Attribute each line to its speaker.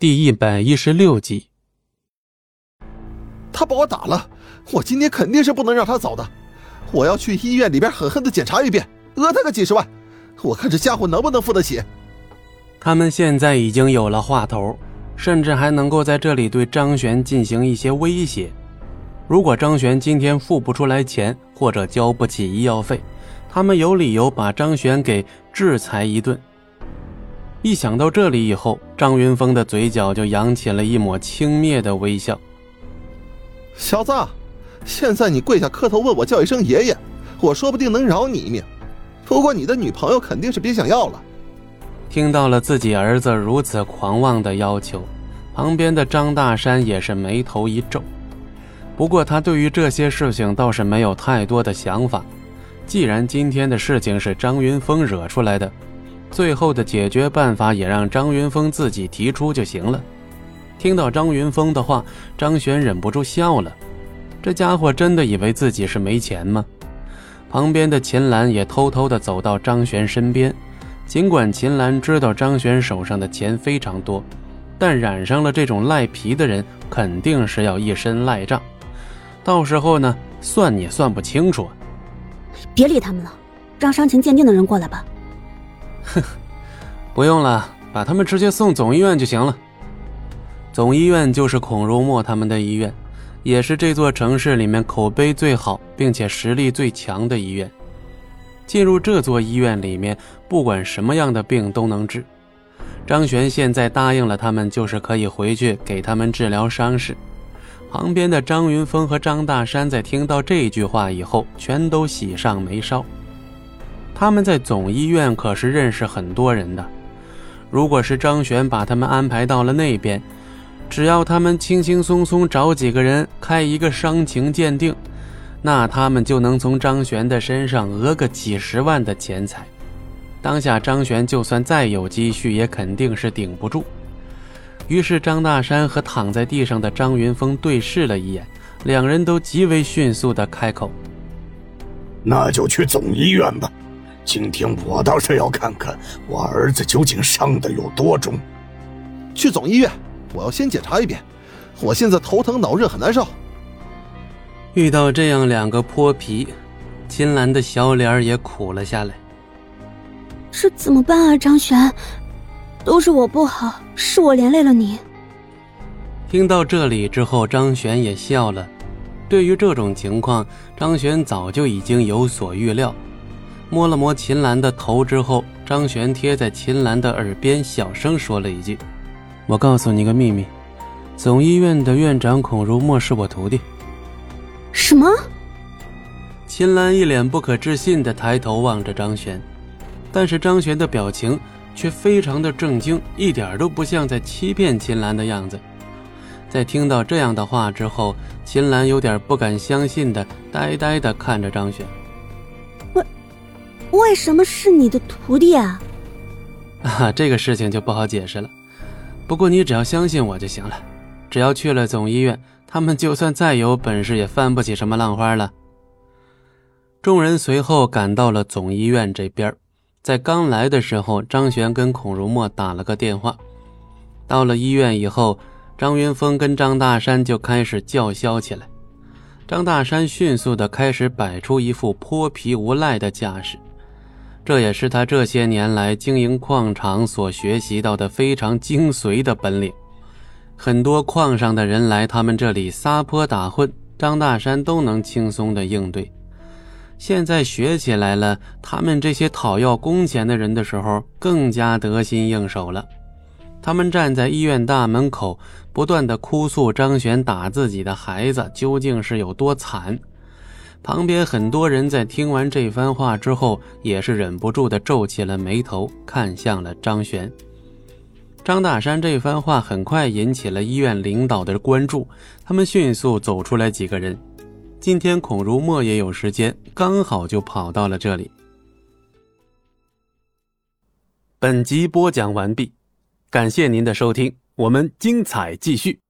Speaker 1: 第一百一十六集，
Speaker 2: 他把我打了，我今天肯定是不能让他走的。我要去医院里边狠狠的检查一遍，讹他个几十万，我看这家伙能不能付得起。
Speaker 1: 他们现在已经有了话头，甚至还能够在这里对张璇进行一些威胁。如果张璇今天付不出来钱，或者交不起医药费，他们有理由把张璇给制裁一顿。一想到这里以后，张云峰的嘴角就扬起了一抹轻蔑的微笑。
Speaker 2: 小子，现在你跪下磕头问我叫一声爷爷，我说不定能饶你一命。不过你的女朋友肯定是别想要了。
Speaker 1: 听到了自己儿子如此狂妄的要求，旁边的张大山也是眉头一皱。不过他对于这些事情倒是没有太多的想法。既然今天的事情是张云峰惹出来的。最后的解决办法也让张云峰自己提出就行了。听到张云峰的话，张璇忍不住笑了。这家伙真的以为自己是没钱吗？旁边的秦岚也偷偷的走到张璇身边。尽管秦岚知道张璇手上的钱非常多，但染上了这种赖皮的人，肯定是要一身赖账。到时候呢，算你算不清楚。
Speaker 3: 别理他们了，让伤情鉴定的人过来吧。
Speaker 1: 哼，不用了，把他们直接送总医院就行了。总医院就是孔如墨他们的医院，也是这座城市里面口碑最好并且实力最强的医院。进入这座医院里面，不管什么样的病都能治。张璇现在答应了他们，就是可以回去给他们治疗伤势。旁边的张云峰和张大山在听到这句话以后，全都喜上眉梢。他们在总医院可是认识很多人的，如果是张璇把他们安排到了那边，只要他们轻轻松松找几个人开一个伤情鉴定，那他们就能从张璇的身上讹个几十万的钱财。当下张璇就算再有积蓄，也肯定是顶不住。于是张大山和躺在地上的张云峰对视了一眼，两人都极为迅速地开口：“
Speaker 4: 那就去总医院吧。”今天我倒是要看看我儿子究竟伤的有多重。
Speaker 2: 去总医院，我要先检查一遍。我现在头疼脑热，很难受。
Speaker 1: 遇到这样两个泼皮，秦岚的小脸也苦了下来。
Speaker 3: 这怎么办啊，张璇？都是我不好，是我连累了你。
Speaker 1: 听到这里之后，张璇也笑了。对于这种情况，张璇早就已经有所预料。摸了摸秦岚的头之后，张璇贴在秦岚的耳边小声说了一句：“我告诉你个秘密，总医院的院长孔如墨是我徒弟。”
Speaker 3: 什么？
Speaker 1: 秦岚一脸不可置信地抬头望着张璇，但是张璇的表情却非常的震惊，一点都不像在欺骗秦岚的样子。在听到这样的话之后，秦岚有点不敢相信的呆呆地看着张璇。
Speaker 3: 为什么是你的徒弟啊？
Speaker 1: 啊，这个事情就不好解释了。不过你只要相信我就行了。只要去了总医院，他们就算再有本事，也翻不起什么浪花了。众人随后赶到了总医院这边，在刚来的时候，张璇跟孔如墨打了个电话。到了医院以后，张云峰跟张大山就开始叫嚣起来。张大山迅速的开始摆出一副泼皮无赖的架势。这也是他这些年来经营矿场所学习到的非常精髓的本领。很多矿上的人来他们这里撒泼打混，张大山都能轻松的应对。现在学起来了，他们这些讨要工钱的人的时候更加得心应手了。他们站在医院大门口，不断的哭诉张璇打自己的孩子究竟是有多惨。旁边很多人在听完这番话之后，也是忍不住的皱起了眉头，看向了张璇。张大山这番话很快引起了医院领导的关注，他们迅速走出来几个人。今天孔如墨也有时间，刚好就跑到了这里。本集播讲完毕，感谢您的收听，我们精彩继续。